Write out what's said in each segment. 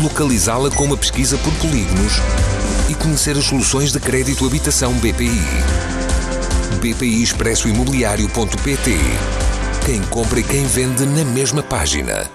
localizá-la com uma pesquisa por polígonos e conhecer as soluções de crédito habitação BPI. BPI Expresso Imobiliário.pt Quem compra e quem vende na mesma página.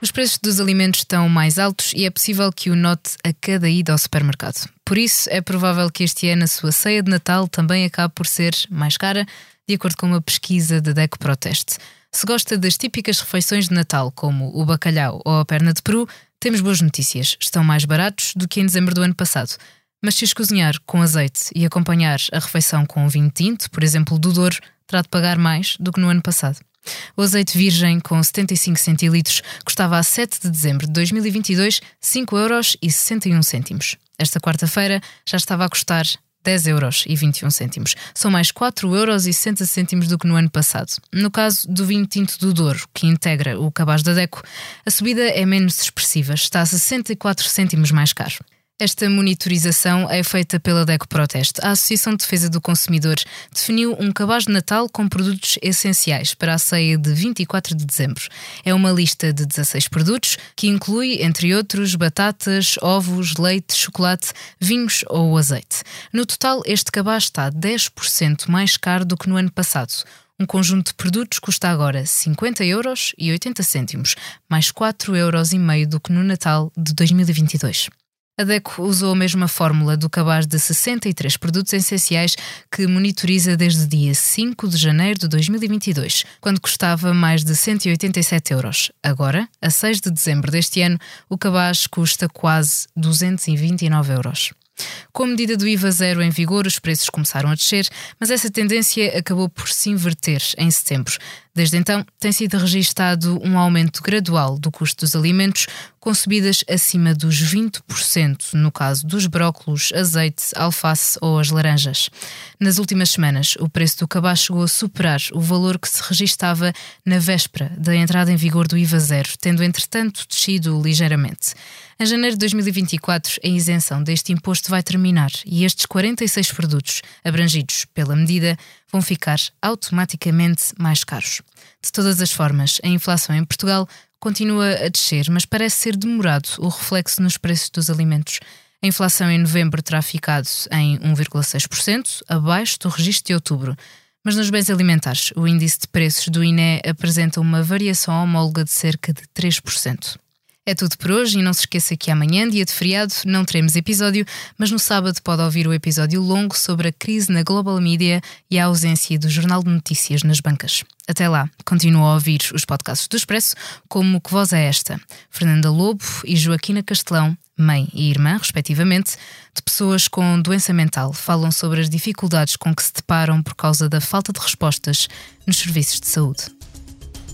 Os preços dos alimentos estão mais altos e é possível que o note a cada ida ao supermercado. Por isso, é provável que este ano a sua ceia de Natal também acabe por ser mais cara, de acordo com uma pesquisa da DECO Proteste. Se gosta das típicas refeições de Natal, como o bacalhau ou a perna de peru, temos boas notícias. Estão mais baratos do que em dezembro do ano passado. Mas se os cozinhar com azeite e acompanhar a refeição com um vinho tinto, por exemplo, do Douro, terá de pagar mais do que no ano passado. O azeite virgem com 75 centilitros custava a 7 de dezembro de 2022 5 euros 61 cêntimos. Esta quarta-feira já estava a custar 10 euros e 21 cêntimos. São mais 4 euros e 60 cêntimos do que no ano passado. No caso do vinho tinto do Douro, que integra o cabaz da Deco, a subida é menos expressiva, está a 64 cêntimos mais caro. Esta monitorização é feita pela DECO Proteste. A Associação de Defesa do Consumidor definiu um cabaz de Natal com produtos essenciais para a ceia de 24 de dezembro. É uma lista de 16 produtos que inclui, entre outros, batatas, ovos, leite, chocolate, vinhos ou azeite. No total, este cabaz está 10% mais caro do que no ano passado. Um conjunto de produtos custa agora 50 euros e 80 cêntimos, mais 4 euros e meio do que no Natal de 2022. A DECO usou a mesma fórmula do cabaz de 63 produtos essenciais que monitoriza desde o dia 5 de janeiro de 2022, quando custava mais de 187 euros. Agora, a 6 de dezembro deste ano, o cabaz custa quase 229 euros. Com a medida do IVA zero em vigor, os preços começaram a descer, mas essa tendência acabou por se inverter em setembro. Desde então, tem sido registado um aumento gradual do custo dos alimentos, com subidas acima dos 20% no caso dos brócolos, azeite, alface ou as laranjas. Nas últimas semanas, o preço do cabaz chegou a superar o valor que se registava na véspera da entrada em vigor do IVA zero, tendo entretanto descido ligeiramente. Em janeiro de 2024, a isenção deste imposto vai terminar e estes 46 produtos abrangidos pela medida vão ficar automaticamente mais caros. De todas as formas, a inflação em Portugal continua a descer, mas parece ser demorado o reflexo nos preços dos alimentos. A inflação em novembro terá ficado em 1,6%, abaixo do registro de outubro. Mas nos bens alimentares, o índice de preços do INE apresenta uma variação homóloga de cerca de 3%. É tudo por hoje e não se esqueça que amanhã, dia de feriado, não teremos episódio, mas no sábado pode ouvir o episódio longo sobre a crise na Global Media e a ausência do Jornal de Notícias nas bancas. Até lá, continuo a ouvir os podcasts do Expresso, como Que Voz é Esta? Fernanda Lobo e Joaquina Castelão, mãe e irmã, respectivamente, de pessoas com doença mental, falam sobre as dificuldades com que se deparam por causa da falta de respostas nos serviços de saúde.